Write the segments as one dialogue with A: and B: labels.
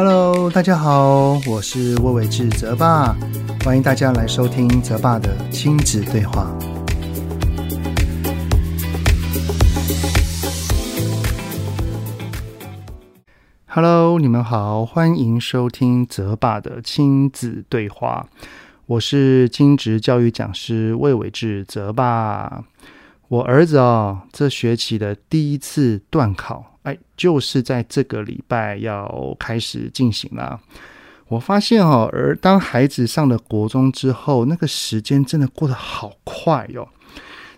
A: Hello，大家好，我是魏伟志泽爸，欢迎大家来收听泽爸的亲子对话。Hello，你们好，欢迎收听泽爸的亲子对话。我是金职教育讲师魏伟志泽爸。我儿子哦，这学期的第一次段考，就是在这个礼拜要开始进行了。我发现哦，而当孩子上了国中之后，那个时间真的过得好快哟、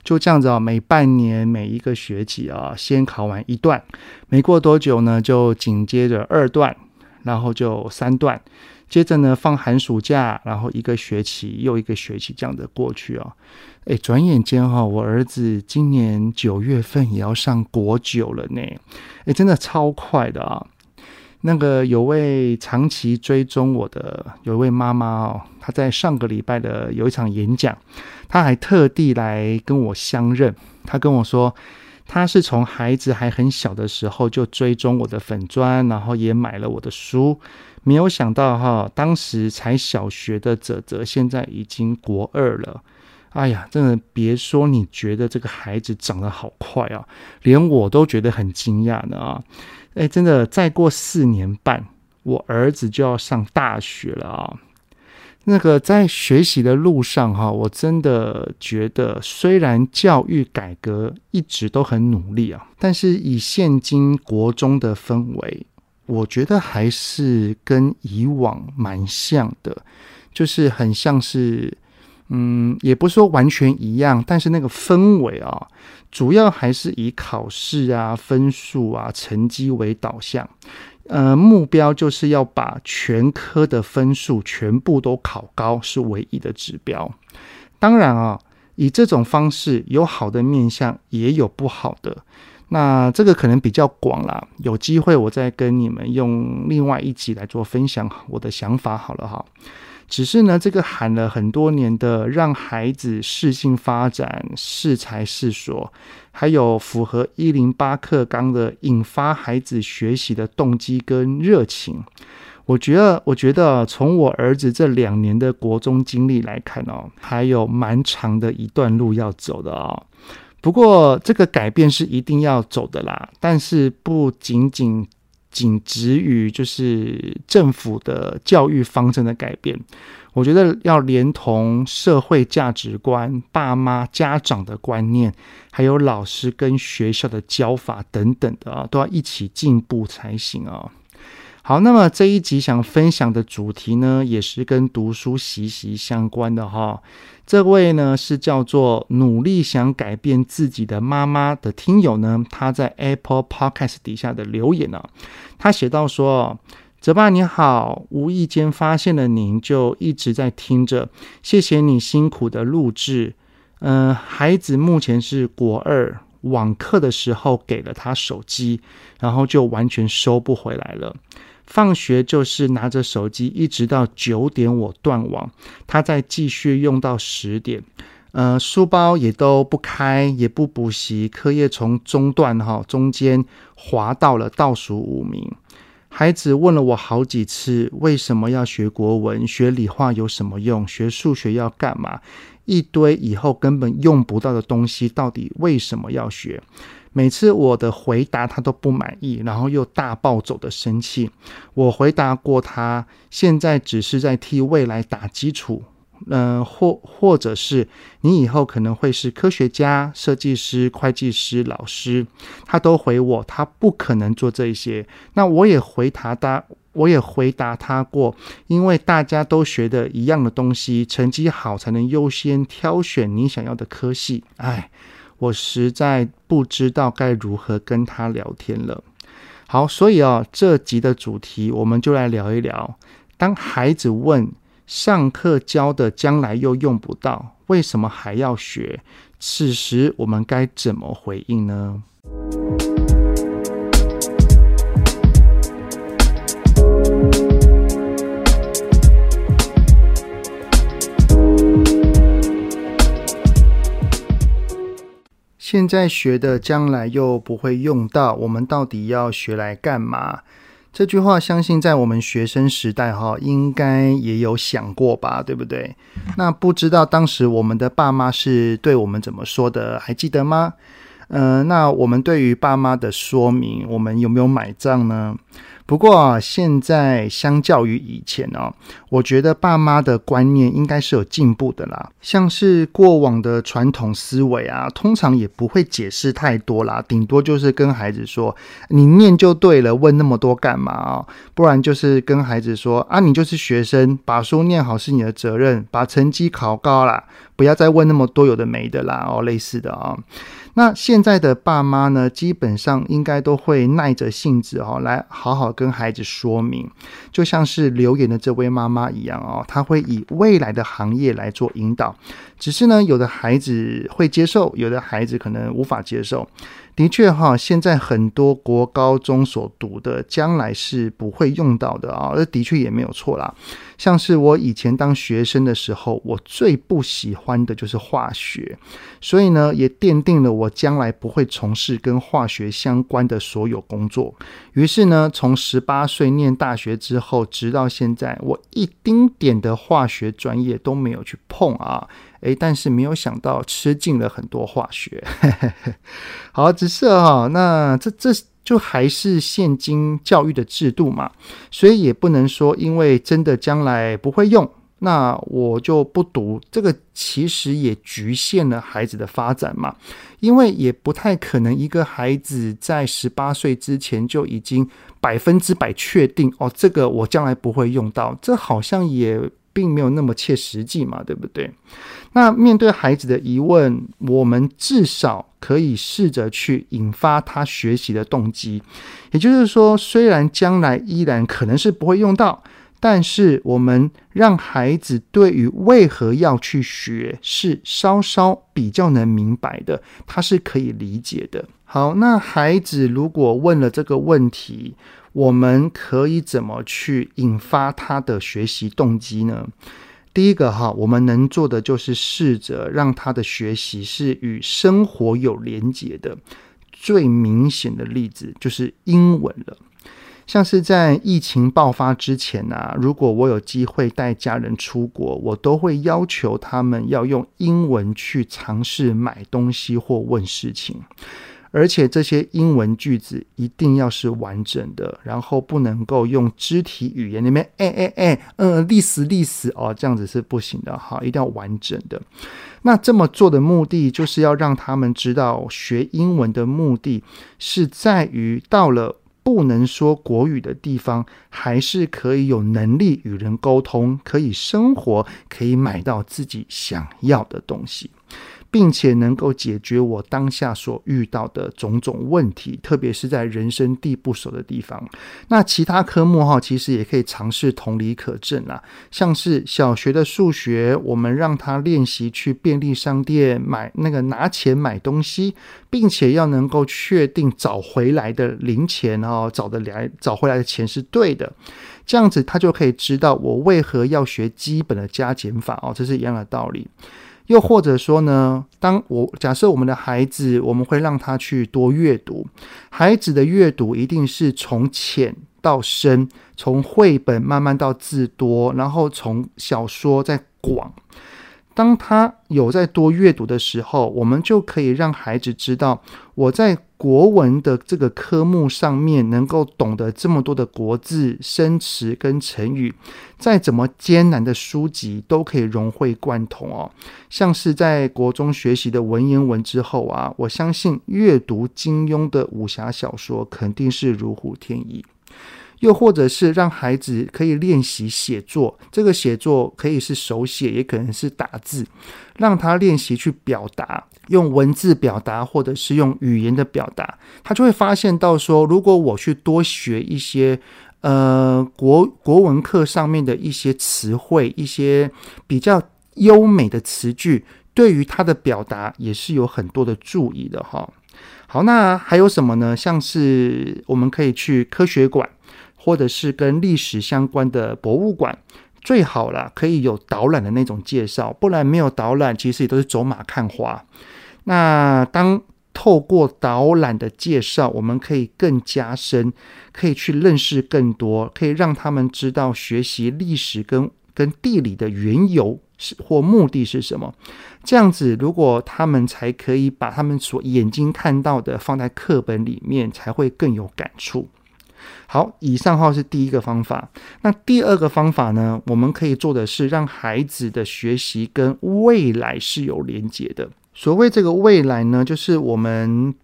A: 就这样子啊，每半年每一个学期啊，先考完一段，没过多久呢，就紧接着二段，然后就三段，接着呢放寒暑假，然后一个学期又一个学期这样的过去啊。哎，转眼间哈，我儿子今年九月份也要上国九了呢。哎，真的超快的啊。那个有位长期追踪我的有一位妈妈哦，她在上个礼拜的有一场演讲，她还特地来跟我相认。她跟我说，她是从孩子还很小的时候就追踪我的粉专，然后也买了我的书。没有想到哈，当时才小学的泽泽现在已经国二了。哎呀，真的别说你觉得这个孩子长得好快啊，连我都觉得很惊讶呢啊。哎，真的，再过四年半，我儿子就要上大学了啊！那个在学习的路上哈，我真的觉得，虽然教育改革一直都很努力啊，但是以现今国中的氛围，我觉得还是跟以往蛮像的，就是很像是。嗯，也不是说完全一样，但是那个氛围啊，主要还是以考试啊、分数啊、成绩为导向。呃，目标就是要把全科的分数全部都考高，是唯一的指标。当然啊，以这种方式有好的面向，也有不好的。那这个可能比较广啦，有机会我再跟你们用另外一集来做分享我的想法好了哈。只是呢，这个喊了很多年的让孩子适性发展、适才适所，还有符合一零八课纲的引发孩子学习的动机跟热情，我觉得，我觉得从我儿子这两年的国中经历来看哦，还有蛮长的一段路要走的哦。不过这个改变是一定要走的啦，但是不仅仅。仅止于就是政府的教育方针的改变，我觉得要连同社会价值观、爸妈、家长的观念，还有老师跟学校的教法等等的啊，都要一起进步才行啊。好，那么这一集想分享的主题呢，也是跟读书息息相关的哈。这位呢是叫做努力想改变自己的妈妈的听友呢，他在 Apple Podcast 底下的留言呢、啊，他写到说：“泽爸你好，无意间发现了您，就一直在听着，谢谢你辛苦的录制。嗯、孩子目前是国二，网课的时候给了他手机，然后就完全收不回来了。”放学就是拿着手机，一直到九点我断网，他再继续用到十点。呃，书包也都不开，也不补习，课业从中断哈，中间滑到了倒数五名。孩子问了我好几次，为什么要学国文？学理化有什么用？学数学要干嘛？一堆以后根本用不到的东西，到底为什么要学？每次我的回答他都不满意，然后又大暴走的生气。我回答过他，现在只是在替未来打基础，嗯、或或者是你以后可能会是科学家、设计师、会计师、老师。他都回我，他不可能做这些。那我也回答他，我也回答他过，因为大家都学的一样的东西，成绩好才能优先挑选你想要的科系。哎。我实在不知道该如何跟他聊天了。好，所以啊，这集的主题我们就来聊一聊：当孩子问上课教的将来又用不到，为什么还要学？此时我们该怎么回应呢？现在学的将来又不会用到，我们到底要学来干嘛？这句话，相信在我们学生时代哈，应该也有想过吧，对不对？那不知道当时我们的爸妈是对我们怎么说的，还记得吗？呃，那我们对于爸妈的说明，我们有没有买账呢？不过啊，现在相较于以前哦，我觉得爸妈的观念应该是有进步的啦。像是过往的传统思维啊，通常也不会解释太多啦，顶多就是跟孩子说：“你念就对了，问那么多干嘛啊？”不然就是跟孩子说：“啊，你就是学生，把书念好是你的责任，把成绩考高啦，不要再问那么多有的没的啦。”哦，类似的啊。那现在的爸妈呢，基本上应该都会耐着性子哦，来好好跟孩子说明，就像是留言的这位妈妈一样哦，她会以未来的行业来做引导。只是呢，有的孩子会接受，有的孩子可能无法接受。的确哈，现在很多国高中所读的，将来是不会用到的啊，这的确也没有错啦。像是我以前当学生的时候，我最不喜欢的就是化学，所以呢，也奠定了我将来不会从事跟化学相关的所有工作。于是呢，从十八岁念大学之后，直到现在，我一丁点的化学专业都没有去碰啊。诶，但是没有想到吃进了很多化学。好，只是哈，那这这就还是现今教育的制度嘛，所以也不能说因为真的将来不会用，那我就不读。这个其实也局限了孩子的发展嘛，因为也不太可能一个孩子在十八岁之前就已经百分之百确定哦，这个我将来不会用到，这好像也。并没有那么切实际嘛，对不对？那面对孩子的疑问，我们至少可以试着去引发他学习的动机。也就是说，虽然将来依然可能是不会用到，但是我们让孩子对于为何要去学是稍稍比较能明白的，他是可以理解的。好，那孩子如果问了这个问题，我们可以怎么去引发他的学习动机呢？第一个哈，我们能做的就是试着让他的学习是与生活有连结的。最明显的例子就是英文了。像是在疫情爆发之前啊，如果我有机会带家人出国，我都会要求他们要用英文去尝试买东西或问事情。而且这些英文句子一定要是完整的，然后不能够用肢体语言那边哎哎哎，嗯，历史历史哦，这样子是不行的哈，一定要完整的。那这么做的目的，就是要让他们知道，学英文的目的是在于到了不能说国语的地方，还是可以有能力与人沟通，可以生活，可以买到自己想要的东西。并且能够解决我当下所遇到的种种问题，特别是在人生地不熟的地方。那其他科目哈，其实也可以尝试同理可证啊。像是小学的数学，我们让他练习去便利商店买那个拿钱买东西，并且要能够确定找回来的零钱哦，找的来找回来的钱是对的，这样子他就可以知道我为何要学基本的加减法哦，这是一样的道理。又或者说呢，当我假设我们的孩子，我们会让他去多阅读。孩子的阅读一定是从浅到深，从绘本慢慢到字多，然后从小说再广。当他有在多阅读的时候，我们就可以让孩子知道，我在国文的这个科目上面能够懂得这么多的国字、生词跟成语，再怎么艰难的书籍都可以融会贯通哦。像是在国中学习的文言文之后啊，我相信阅读金庸的武侠小说肯定是如虎添翼。又或者是让孩子可以练习写作，这个写作可以是手写，也可能是打字，让他练习去表达，用文字表达，或者是用语言的表达，他就会发现到说，如果我去多学一些，呃，国国文课上面的一些词汇，一些比较优美的词句，对于他的表达也是有很多的注意的哈。好，那还有什么呢？像是我们可以去科学馆。或者是跟历史相关的博物馆，最好啦，可以有导览的那种介绍，不然没有导览，其实也都是走马看花。那当透过导览的介绍，我们可以更加深，可以去认识更多，可以让他们知道学习历史跟跟地理的缘由是或目的是什么。这样子，如果他们才可以把他们所眼睛看到的放在课本里面，才会更有感触。好，以上号是第一个方法。那第二个方法呢？我们可以做的是让孩子的学习跟未来是有连结的。所谓这个未来呢，就是我们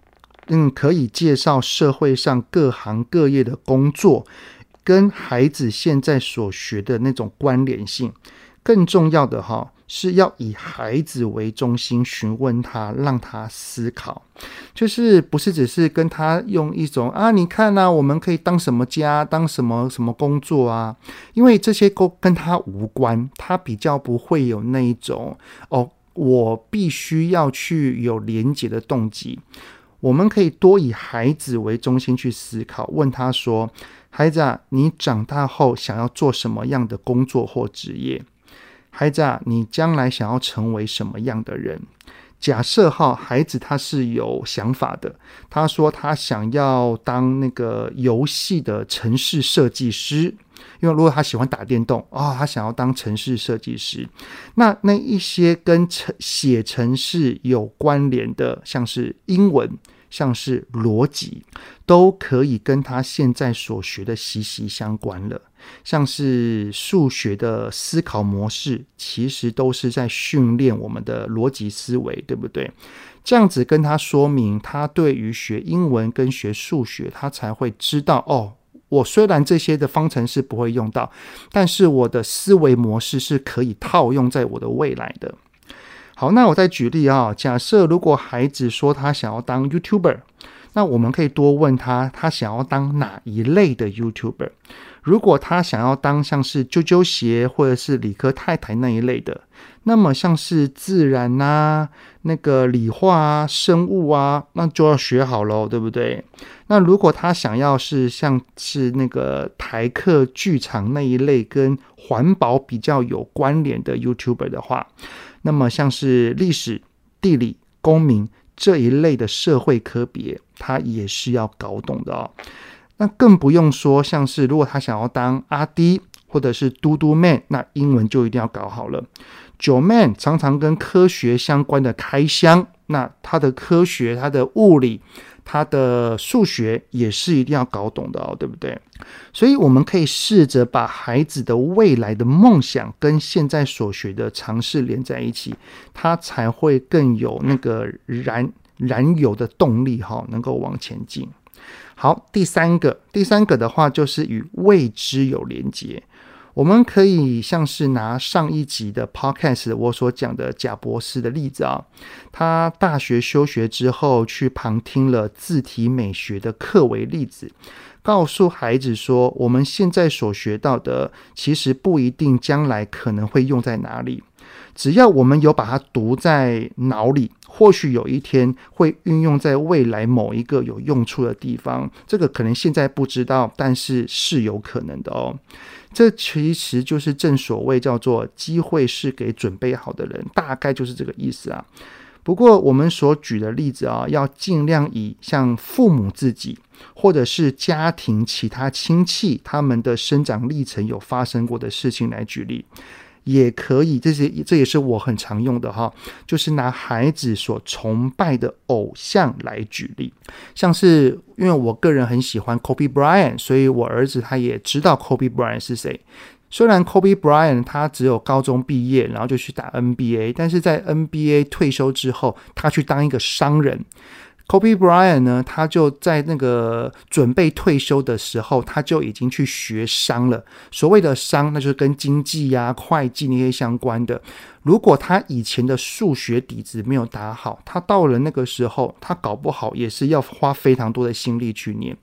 A: 嗯可以介绍社会上各行各业的工作跟孩子现在所学的那种关联性。更重要的哈。是要以孩子为中心，询问他，让他思考，就是不是只是跟他用一种啊，你看呐、啊，我们可以当什么家，当什么什么工作啊？因为这些都跟他无关，他比较不会有那一种哦，我必须要去有连结的动机。我们可以多以孩子为中心去思考，问他说：“孩子啊，你长大后想要做什么样的工作或职业？”孩子啊，你将来想要成为什么样的人？假设哈，孩子他是有想法的，他说他想要当那个游戏的城市设计师，因为如果他喜欢打电动啊、他想要当城市设计师。那那一些跟城写城市有关联的，像是英文。像是逻辑都可以跟他现在所学的息息相关了，像是数学的思考模式，其实都是在训练我们的逻辑思维，对不对？这样子跟他说明，他对于学英文跟学数学，他才会知道哦，我虽然这些的方程式不会用到，但是我的思维模式是可以套用在我的未来的。好，那我再举例啊。假设如果孩子说他想要当 YouTuber，那我们可以多问他，他想要当哪一类的 YouTuber？如果他想要当像是啾啾鞋或者是理科太太那一类的，那么像是自然啊、那个理化啊、生物啊，那就要学好喽，对不对？那如果他想要是像是那个台客剧场那一类跟环保比较有关联的 YouTuber 的话，那么，像是历史、地理、公民这一类的社会科别，他也是要搞懂的哦。那更不用说，像是如果他想要当阿弟或者是嘟嘟 man，那英文就一定要搞好了。九 man 常常跟科学相关的开箱，那他的科学、他的物理。他的数学也是一定要搞懂的哦，对不对？所以我们可以试着把孩子的未来的梦想跟现在所学的尝试连在一起，他才会更有那个燃燃油的动力哈、能够往前进。好，第三个，第三个的话就是与未知有连接。我们可以像是拿上一集的 podcast 我所讲的贾博士的例子啊，他大学休学之后去旁听了字体美学的课为例子，告诉孩子说，我们现在所学到的其实不一定将来可能会用在哪里，只要我们有把它读在脑里，或许有一天会运用在未来某一个有用处的地方。这个可能现在不知道，但是是有可能的哦。这其实就是正所谓叫做机会是给准备好的人，大概就是这个意思啊。不过我们所举的例子啊，要尽量以像父母自己或者是家庭其他亲戚他们的生长历程有发生过的事情来举例。也可以，这些这也是我很常用的哈，就是拿孩子所崇拜的偶像来举例，像是因为我个人很喜欢 Kobe Bryant，所以我儿子他也知道 Kobe Bryant 是谁。虽然 Kobe Bryant 他只有高中毕业，然后就去打 NBA，但是在 NBA 退休之后，他去当一个商人。Kobe Bryant 呢，他就在那个准备退休的时候，他就已经去学商了。所谓的商，那就是跟经济呀、啊、会计那些相关的。如果他以前的数学底子没有打好，他到了那个时候，他搞不好也是要花非常多的心力去念。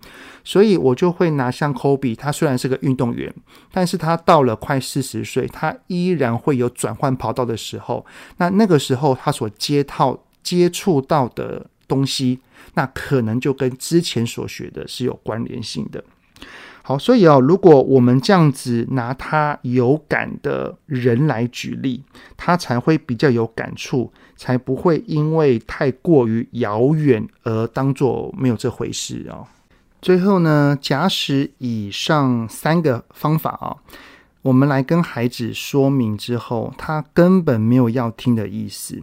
A: 所以我就会拿像 Kobe，他虽然是个运动员，但是他到了快四十岁，他依然会有转换跑道的时候。那那个时候，他所接套接触到的。东西，那可能就跟之前所学的是有关联性的。好，所以啊，如果我们这样子拿他有感的人来举例，他才会比较有感触，才不会因为太过于遥远而当作没有这回事哦。最后呢，假使以上三个方法啊，我们来跟孩子说明之后，他根本没有要听的意思，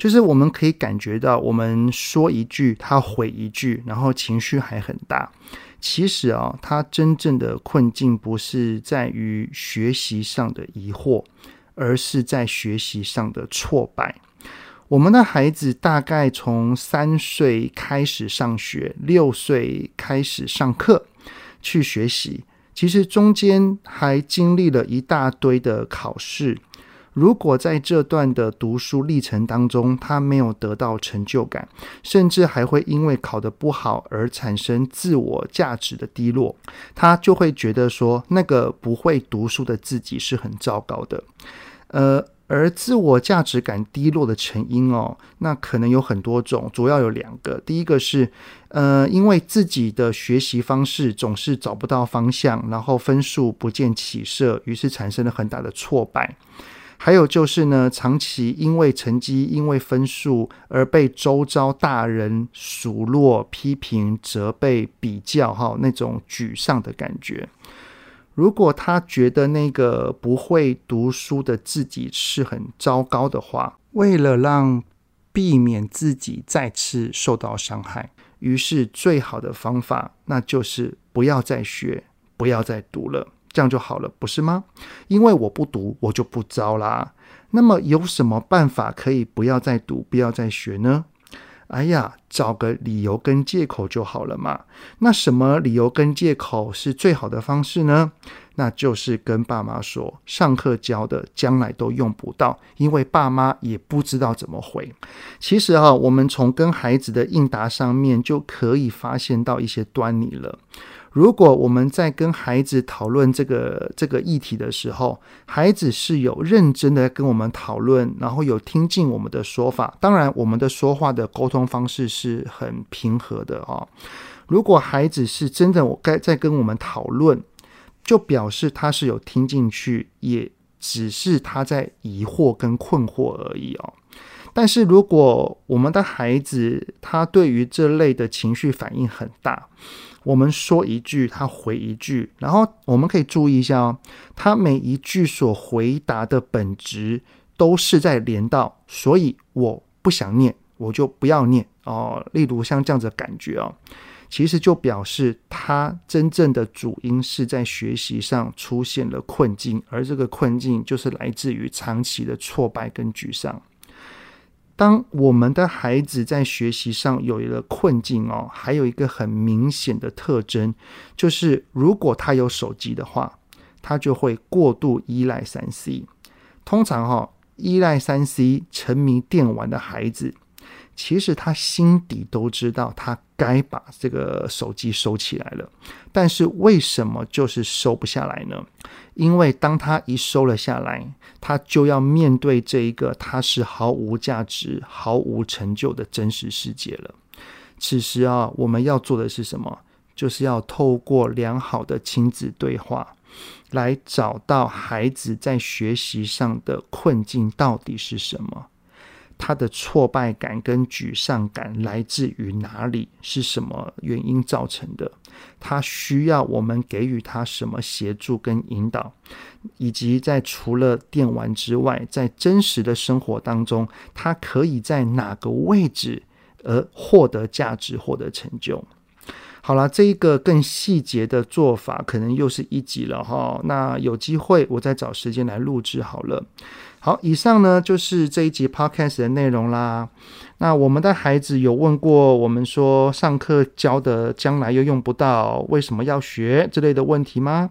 A: 就是我们可以感觉到，我们说一句，他回一句，然后情绪还很大。其实啊，他真正的困境不是在于学习上的疑惑，而是在学习上的挫败。我们的孩子大概从三岁开始上学，六岁开始上课去学习，其实中间还经历了一大堆的考试。如果在这段的读书历程当中，他没有得到成就感，甚至还会因为考得不好而产生自我价值的低落，他就会觉得说，那个不会读书的自己是很糟糕的，呃。而自我价值感低落的成因哦，那可能有很多种，主要有两个。第一个是，呃，因为自己的学习方式总是找不到方向，然后分数不见起色，于是产生了很大的挫败。还有就是呢，长期因为成绩、因为分数而被周遭大人数落、批评、责备、比较，哈，那种沮丧的感觉。如果他觉得那个不会读书的自己是很糟糕的话，为了让避免自己再次受到伤害，于是最好的方法那就是不要再学，不要再读了，这样就好了，不是吗？因为我不读，我就不糟啦。那么有什么办法可以不要再读，不要再学呢？哎呀，找个理由跟借口就好了嘛。那什么理由跟借口是最好的方式呢？那就是跟爸妈说，上课教的将来都用不到，因为爸妈也不知道怎么回。其实啊，我们从跟孩子的应答上面就可以发现到一些端倪了。如果我们在跟孩子讨论这个这个议题的时候，孩子是有认真的跟我们讨论，然后有听进我们的说法，当然我们的说话的沟通方式是很平和的哦。如果孩子是真的我该在跟我们讨论，就表示他是有听进去，也只是他在疑惑跟困惑而已哦。但是如果我们的孩子他对于这类的情绪反应很大，我们说一句，他回一句，然后我们可以注意一下哦，他每一句所回答的本质都是在连到，所以我不想念，我就不要念哦。例如像这样子感觉哦，其实就表示他真正的主因是在学习上出现了困境，而这个困境就是来自于长期的挫败跟沮丧。当我们的孩子在学习上有一个困境哦，还有一个很明显的特征，就是如果他有手机的话，他就会过度依赖三 C。通常哈，依赖三 C、沉迷电玩的孩子，其实他心底都知道他该把这个手机收起来了，但是为什么就是收不下来呢？因为当他一收了下来，他就要面对这一个他是毫无价值、毫无成就的真实世界了。此时啊，我们要做的是什么？就是要透过良好的亲子对话，来找到孩子在学习上的困境到底是什么。他的挫败感跟沮丧感来自于哪里？是什么原因造成的？他需要我们给予他什么协助跟引导？以及在除了电玩之外，在真实的生活当中，他可以在哪个位置而获得价值、获得成就？好了，这一个更细节的做法，可能又是一集了哈。那有机会我再找时间来录制好了。好，以上呢就是这一集 podcast 的内容啦。那我们的孩子有问过我们说，上课教的将来又用不到，为什么要学之类的问题吗？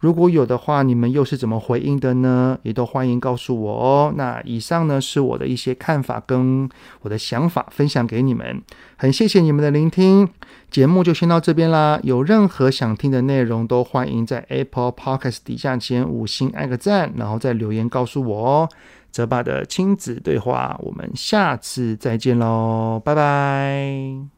A: 如果有的话，你们又是怎么回应的呢？也都欢迎告诉我哦。那以上呢是我的一些看法跟我的想法，分享给你们。很谢谢你们的聆听，节目就先到这边啦。有任何想听的内容，都欢迎在 Apple Podcast 底下前五星按个赞，然后再留言告诉我哦。泽爸的亲子对话，我们下次再见喽，拜拜。